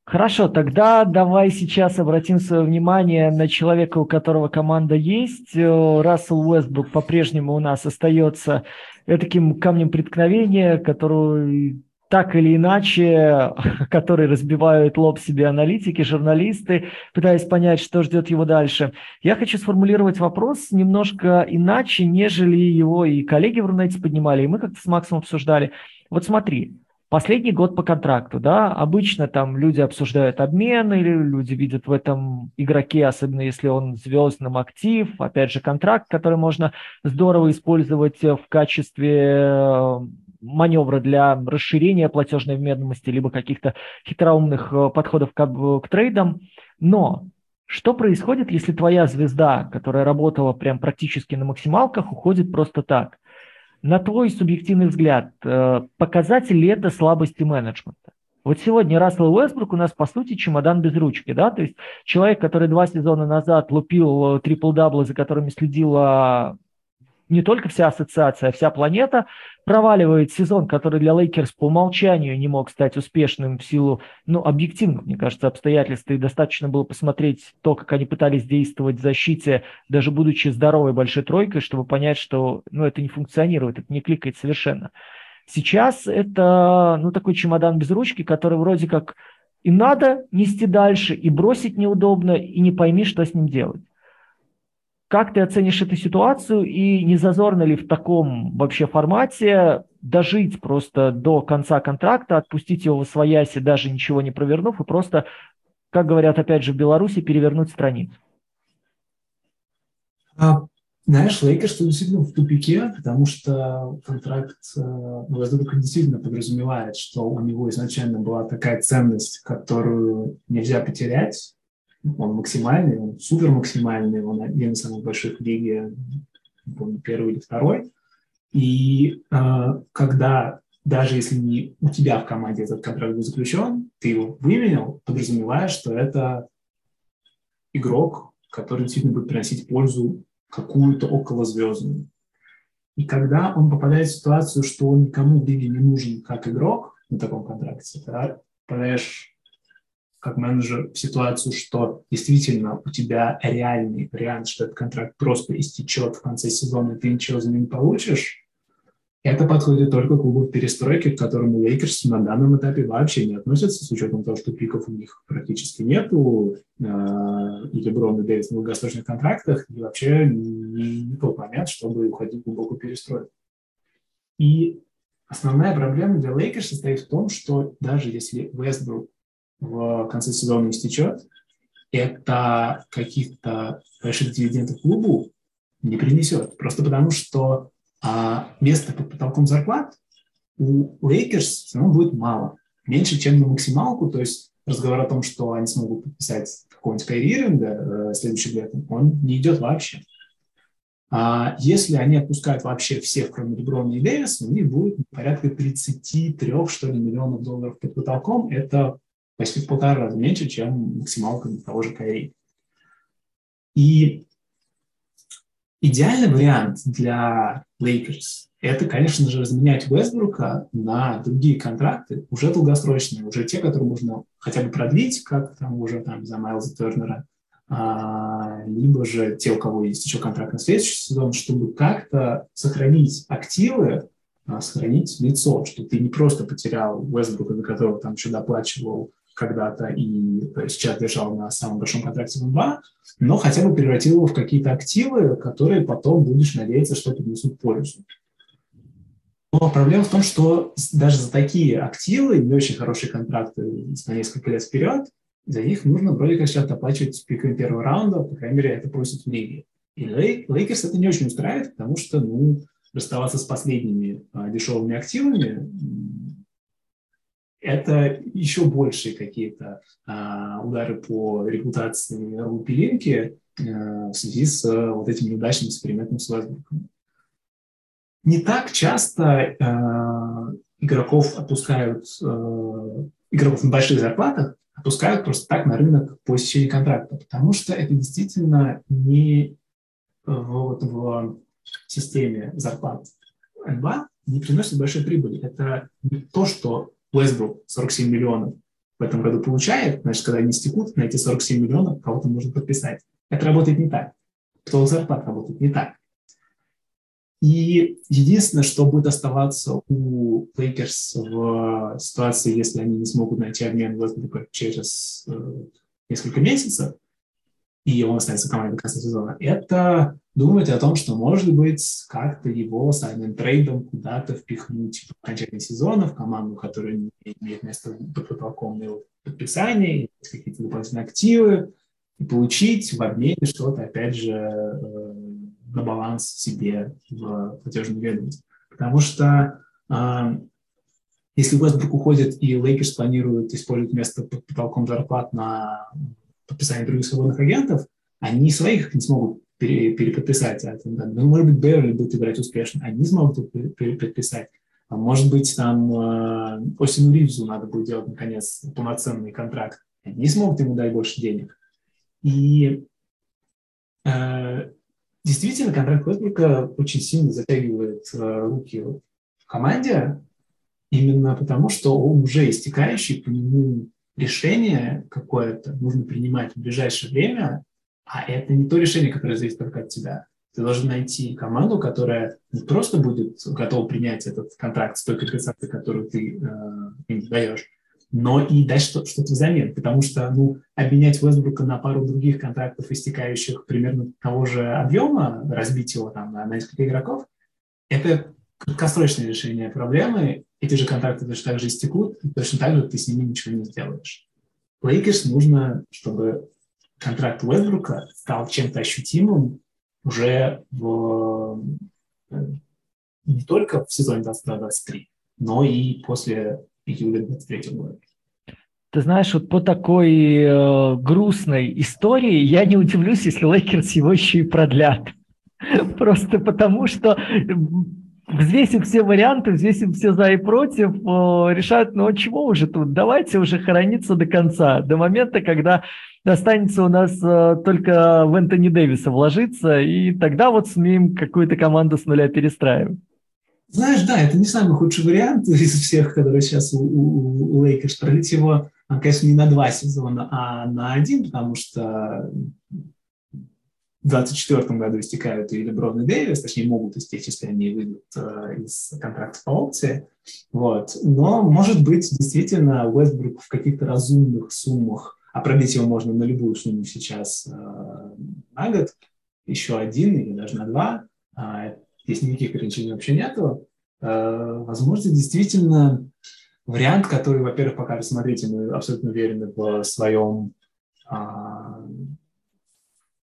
Хорошо, тогда давай сейчас обратим свое внимание на человека, у которого команда есть. Э, Рассел Уэстбрук по-прежнему у нас остается таким камнем преткновения, который так или иначе, который разбивают лоб себе аналитики, журналисты, пытаясь понять, что ждет его дальше. Я хочу сформулировать вопрос немножко иначе, нежели его и коллеги в Рунете поднимали, и мы как-то с Максом обсуждали. Вот смотри, Последний год по контракту, да, обычно там люди обсуждают обмен или люди видят в этом игроке, особенно если он звездным актив, опять же контракт, который можно здорово использовать в качестве э, маневра для расширения платежной вменности либо каких-то хитроумных э, подходов к, к трейдам. Но что происходит, если твоя звезда, которая работала прям практически на максималках, уходит просто так? на твой субъективный взгляд, э, показатель ли это слабости менеджмента? Вот сегодня Рассел Уэсбрук у нас, по сути, чемодан без ручки, да, то есть человек, который два сезона назад лупил э, трипл-даблы, за которыми следила не только вся ассоциация, а вся планета проваливает сезон, который для Лейкерс по умолчанию не мог стать успешным в силу, ну, объективных, мне кажется, обстоятельств. И достаточно было посмотреть то, как они пытались действовать в защите, даже будучи здоровой большой тройкой, чтобы понять, что, ну, это не функционирует, это не кликает совершенно. Сейчас это, ну, такой чемодан без ручки, который вроде как и надо нести дальше, и бросить неудобно, и не пойми, что с ним делать. Как ты оценишь эту ситуацию и не зазорно ли в таком вообще формате дожить просто до конца контракта, отпустить его восвояси, даже ничего не провернув, и просто, как говорят опять же в Беларуси, перевернуть страницу? А, знаешь, Лейкерс действительно в тупике, потому что контракт э, Вестбрука действительно подразумевает, что у него изначально была такая ценность, которую нельзя потерять, он максимальный, он супер максимальный, он один из самых больших в лиге, помню, первый или второй. И э, когда даже если не у тебя в команде этот контракт был заключен, ты его выменял, подразумевая, что это игрок, который действительно будет приносить пользу какую-то околозвездную. И когда он попадает в ситуацию, что он никому в лиге не нужен как игрок на таком контракте, ты попадаешь как менеджер в ситуацию, что действительно у тебя реальный вариант, что этот контракт просто истечет в конце сезона, и ты ничего за ним не получишь, это подходит только клубу перестройки, к которому Лейкерс на данном этапе вообще не относятся, с учетом того, что пиков у них практически нету, э, и Леброн и Дэвис на долгосрочных контрактах, и вообще не, не тот чтобы уходить в глубокую перестройку. И основная проблема для Лейкерс состоит в том, что даже если Вестбрук в конце сезона истечет, это каких-то больших дивидендов клубу не принесет. Просто потому, что а, места под потолком зарплат у Лейкерс все равно будет мало. Меньше, чем на максималку. То есть разговор о том, что они смогут подписать какого-нибудь Кайри Ирвинга э, следующим летом, он не идет вообще. А если они отпускают вообще всех, кроме Леброна и Дэвиса, у них будет порядка 33, что ли, миллионов долларов под потолком. Это почти в полтора раза меньше, чем максималка того же Кайри. И идеальный вариант для Лейкерс – это, конечно же, разменять Вестбрука на другие контракты, уже долгосрочные, уже те, которые можно хотя бы продлить, как там уже там за Майлза Тернера, а, либо же те, у кого есть еще контракт на следующий сезон, чтобы как-то сохранить активы, а, сохранить лицо, что ты не просто потерял Вестбрука, за которого там еще доплачивал когда-то и сейчас держал на самом большом контракте в НБА, но хотя бы превратил его в какие-то активы, которые потом будешь надеяться, что принесут пользу. Но проблема в том, что даже за такие активы, не очень хорошие контракты на несколько лет вперед, за них нужно вроде как сейчас оплачивать пиком первого раунда, по крайней мере, это просит в лиге. И Лейкерс это не очень устраивает, потому что, ну, расставаться с последними а, дешевыми активами это еще большие какие-то а, удары по репутации Роба Пелинки а, в связи с а, вот этим неудачным экспериментом с Вестбруком. Не так часто а, игроков отпускают, а, игроков на больших зарплатах отпускают просто так на рынок по истечении контракта, потому что это действительно не в, в системе зарплат НБА не приносит большой прибыли. Это не то, что Уэсбрук 47 миллионов в этом году получает, значит, когда они стекут, на эти 47 миллионов кого-то можно подписать. Это работает не так. Кто зарплат работает не так. И единственное, что будет оставаться у Лейкерс в ситуации, если они не смогут найти обмен Уэстбрука через э, несколько месяцев, и он останется командой до конца сезона, это думать о том, что, может быть, как-то его с одним трейдом куда-то впихнуть в окончание сезона, в команду, которая не имеет места под потолком на его подписание, какие-то дополнительные активы, и получить в обмене что-то, опять же, э, на баланс себе в платежном ведомстве. Потому что э, если Уэстбрук уходит и Лейкерс планируют использовать место под потолком зарплат на подписание других свободных агентов, они своих не смогут пере, переподписать. А, ну, может быть, Беверли будет играть успешно, они смогут переподписать. А может быть, там э, Ривзу надо будет делать, наконец, полноценный контракт. Они смогут ему дать больше денег. И э, действительно, контракт Вестбрука очень сильно затягивает э, руки в команде, именно потому, что он уже истекающий, по нему решение какое-то нужно принимать в ближайшее время, а это не то решение, которое зависит только от тебя. Ты должен найти команду, которая не просто будет готова принять этот контракт с той компенсацией, которую ты э, им даешь, но и дать что- что-то взамен. Потому что ну, обменять Вестбрука на пару других контрактов, истекающих примерно того же объема, разбить его там на несколько игроков, это краткосрочное решение проблемы, эти же контракты точно так же истекут, и точно так же ты с ними ничего не сделаешь. Лейкерс нужно, чтобы контракт Уэстбрука стал чем-то ощутимым уже в, э, не только в сезоне 22-23, но и после июля 23 года. Ты знаешь, вот по такой э, грустной истории я не удивлюсь, если Лейкерс его еще и продлят. Просто потому что взвесив все варианты, взвесив все за и против, решают, ну чего уже тут, давайте уже хорониться до конца, до момента, когда останется у нас э, только в Энтони Дэвиса вложиться, и тогда вот смеем какую-то команду с нуля перестраивать. Знаешь, да, это не самый худший вариант из всех, которые сейчас у, у, у Лейкерс. Продлить его, конечно, не на два сезона, а на один, потому что 2024 году истекают и Леброн и Дэвис, точнее, могут истечь, если они выйдут э, из контракта по опции. Вот. Но, может быть, действительно, Уэстбрук в каких-то разумных суммах, а продлить его можно на любую сумму сейчас э, на год, еще один или даже на два, э, здесь никаких ограничений вообще нету, э, возможно, действительно вариант, который, во-первых, покажет, смотрите, мы абсолютно уверены в своем а,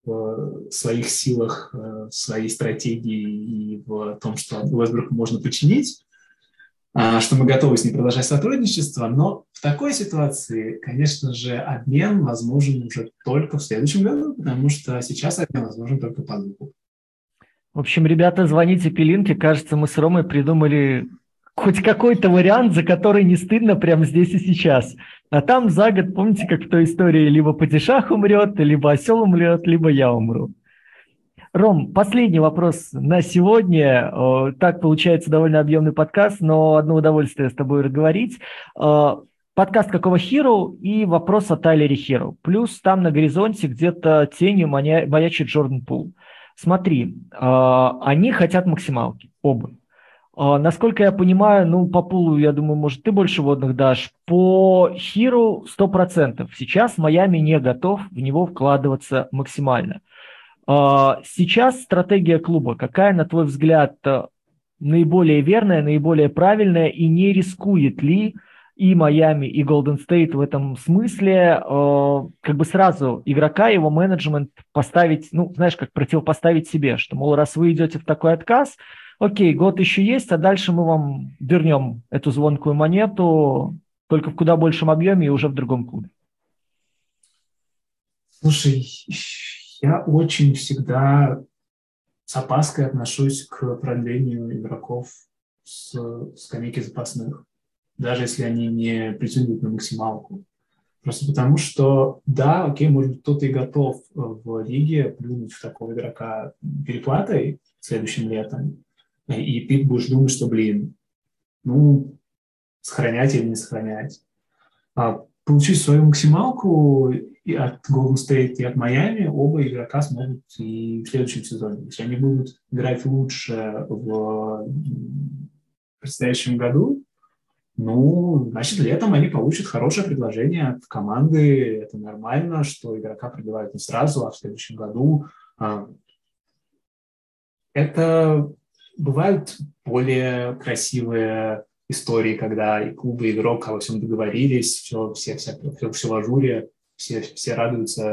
в своих силах, э, в своей стратегии и в том, что Уэсбрук можно починить, а, что мы готовы с ним продолжать сотрудничество, но в такой ситуации, конечно же, обмен возможен уже только в следующем году, потому что сейчас обмен возможен только по духу. В общем, ребята, звоните Пилинке. Кажется, мы с Ромой придумали хоть какой-то вариант, за который не стыдно прямо здесь и сейчас. А там за год, помните, как в той истории, либо падишах умрет, либо осел умрет, либо я умру. Ром, последний вопрос на сегодня. Так получается довольно объемный подкаст, но одно удовольствие с тобой разговаривать. Подкаст «Какого Хиру» и вопрос о Тайлере Хиру. Плюс там на горизонте где-то тенью маячит Джордан Пул. Смотри, они хотят максималки, оба. А, насколько я понимаю, ну, по пулу, я думаю, может, ты больше водных дашь. По Хиру 100%. Сейчас Майами не готов в него вкладываться максимально. А, сейчас стратегия клуба, какая, на твой взгляд, наиболее верная, наиболее правильная, и не рискует ли и Майами, и Голден Стейт в этом смысле э, как бы сразу игрока, его менеджмент поставить, ну, знаешь, как противопоставить себе, что, мол, раз вы идете в такой отказ, окей, год еще есть, а дальше мы вам вернем эту звонкую монету, только в куда большем объеме и уже в другом клубе. Слушай, я очень всегда с опаской отношусь к продлению игроков с скамейки запасных даже если они не претендуют на максималку. Просто потому что, да, окей, может быть, кто-то и готов в лиге плюнуть в такого игрока переплатой следующим летом, и ты будешь думать, что, блин, ну, сохранять или не сохранять. А получить свою максималку и от Golden State и от Майами оба игрока смогут и в следующем сезоне. Если они будут играть лучше в предстоящем году, ну, значит, летом они получат хорошее предложение от команды. Это нормально, что игрока продлевают не сразу, а в следующем году. А, это бывают более красивые истории, когда и клубы, и игрок обо всем договорились, все, все, все, все, все в ажуре, все, все радуются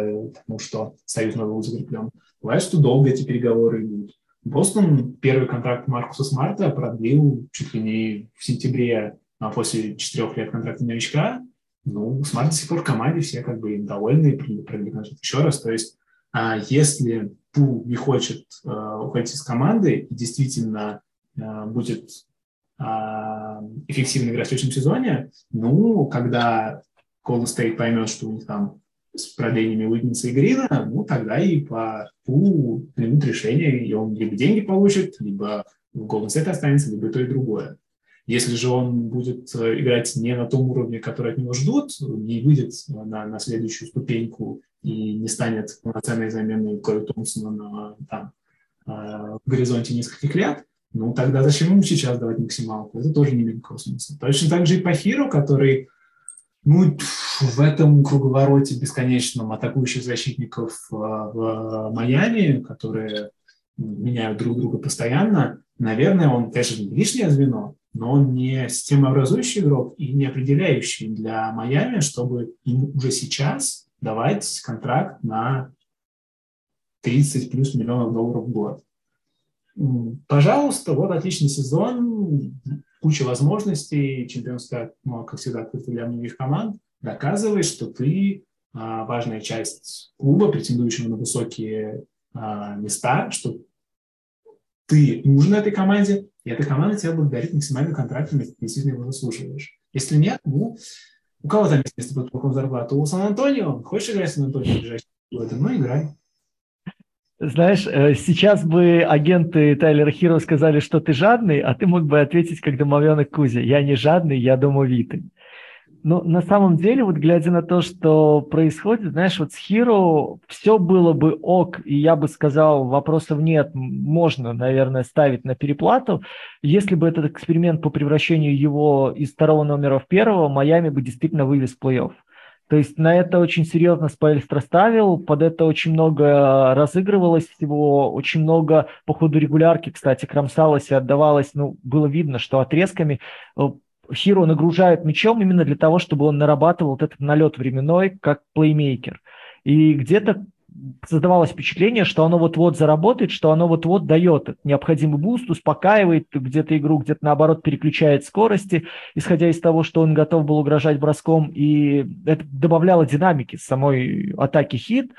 тому, что союз новый закреплен. Бывает, что долго эти переговоры идут. Бостон первый контракт Маркуса Смарта продлил чуть ли не в сентябре а после четырех лет контракта новичка, ну, Смарт до сих пор в команде, все как бы довольны, продлить еще раз. То есть, а если Пул не хочет а, уходить из команды и действительно а, будет а, эффективно играть в следующем сезоне, ну, когда Golden State поймет, что у них там с продлениями Уитнеса и Грина, ну, тогда и по Пулу примут решение, и он либо деньги получит, либо в Golden State останется, либо то и другое. Если же он будет э, играть не на том уровне, который от него ждут, не выйдет на, на следующую ступеньку и не станет полноценной заменой Клэю Томпсона на, там, э, горизонте нескольких лет, ну тогда зачем ему сейчас давать максималку? Это тоже не имеет смысла. Точно так же и по Хиру, который ну, в этом круговороте бесконечном атакующих защитников э, в Майами, которые меняют друг друга постоянно, наверное, он, конечно, не лишнее звено, но он не системообразующий игрок и не определяющий для Майами, чтобы ему уже сейчас давать контракт на 30 плюс миллионов долларов в год. Пожалуйста, вот отличный сезон, куча возможностей, чемпионство, ну, как всегда, открыто для многих команд, доказывает, что ты а, важная часть клуба, претендующего на высокие а, места, что ты нужен этой команде, и эта команда тебя благодарит максимальным контрактом, если ты действительно его заслуживаешь. Если нет, ну, у кого там есть место под потолком зарплаты? У Сан-Антонио? Хочешь играть в Сан-Антонио ближайшие годы? Ну, играй. Знаешь, э, сейчас бы агенты Тайлера Хиро сказали, что ты жадный, а ты мог бы ответить, как домовенок Кузя. Я не жадный, я домовитый. Ну, на самом деле, вот глядя на то, что происходит, знаешь, вот с Хиро все было бы ок, и я бы сказал, вопросов нет, можно, наверное, ставить на переплату. Если бы этот эксперимент по превращению его из второго номера в первого, Майами бы действительно вывез плей-офф. То есть на это очень серьезно Спольстра ставил, под это очень много разыгрывалось всего, очень много по ходу регулярки, кстати, кромсалось и отдавалось, ну, было видно, что отрезками э, Хиро нагружают мячом именно для того, чтобы он нарабатывал вот этот налет временной, как плеймейкер. И где-то создавалось впечатление, что оно вот-вот заработает, что оно вот-вот дает необходимый буст, успокаивает где-то игру, где-то наоборот переключает скорости, исходя из того, что он готов был угрожать броском, и это добавляло динамики самой атаки хит.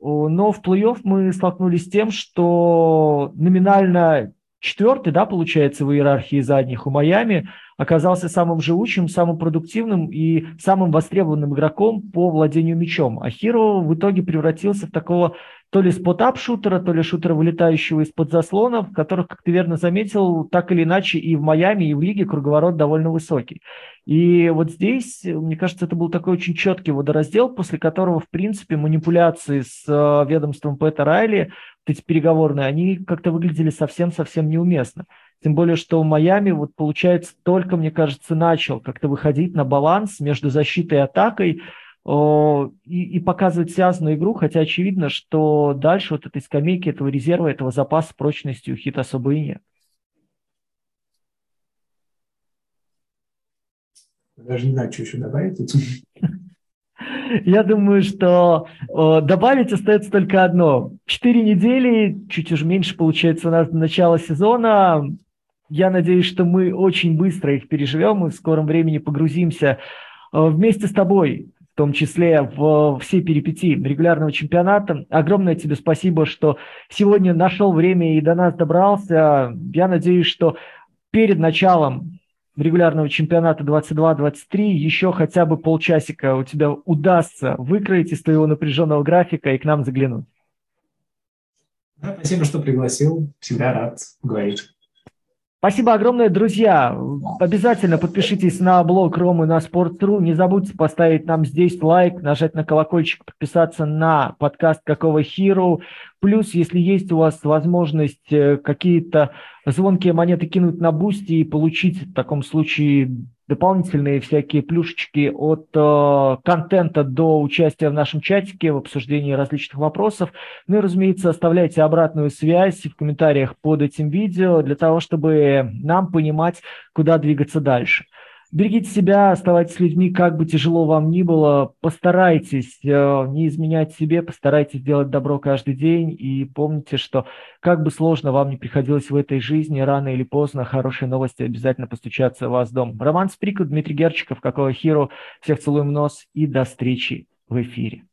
Но в плей-офф мы столкнулись с тем, что номинально четвертый, да, получается, в иерархии задних у Майами – оказался самым живучим, самым продуктивным и самым востребованным игроком по владению мячом. А Хиро в итоге превратился в такого то ли спот-ап-шутера, то ли шутера, вылетающего из-под заслонов, которых, как ты верно заметил, так или иначе и в Майами, и в лиге круговорот довольно высокий. И вот здесь, мне кажется, это был такой очень четкий водораздел, после которого, в принципе, манипуляции с э, ведомством Пэта Райли, эти переговорные, они как-то выглядели совсем-совсем неуместно. Тем более, что в Майами, вот получается, только, мне кажется, начал как-то выходить на баланс между защитой и атакой и, и показывать связанную игру, хотя очевидно, что дальше вот этой скамейки, этого резерва, этого запаса прочности у хит особо и нет. Даже не знаю, что еще добавить. Я думаю, что э, добавить остается только одно. Четыре недели, чуть уже меньше получается у нас до начала сезона. Я надеюсь, что мы очень быстро их переживем и в скором времени погрузимся э, вместе с тобой, в том числе в все перипетии регулярного чемпионата. Огромное тебе спасибо, что сегодня нашел время и до нас добрался. Я надеюсь, что перед началом регулярного чемпионата 22-23 еще хотя бы полчасика у тебя удастся выкроить из твоего напряженного графика и к нам заглянуть. Да, спасибо, что пригласил. Всегда рад говорить. Спасибо огромное, друзья. Обязательно подпишитесь на блог Ромы на Спорт.ру. Не забудьте поставить нам здесь лайк, нажать на колокольчик, подписаться на подкаст «Какого Хиру». Плюс, если есть у вас возможность э, какие-то звонкие монеты кинуть на Boosty и получить в таком случае дополнительные всякие плюшечки от э, контента до участия в нашем чатике в обсуждении различных вопросов. Ну и, разумеется, оставляйте обратную связь в комментариях под этим видео для того, чтобы нам понимать, куда двигаться дальше. Берегите себя, оставайтесь людьми, как бы тяжело вам ни было. Постарайтесь э, не изменять себе, постарайтесь делать добро каждый день. И помните, что как бы сложно вам не приходилось в этой жизни, рано или поздно хорошие новости обязательно постучатся в вас в дом. Роман Сприков, Дмитрий Герчиков, Какого Хиру. Всех целуем нос и до встречи в эфире.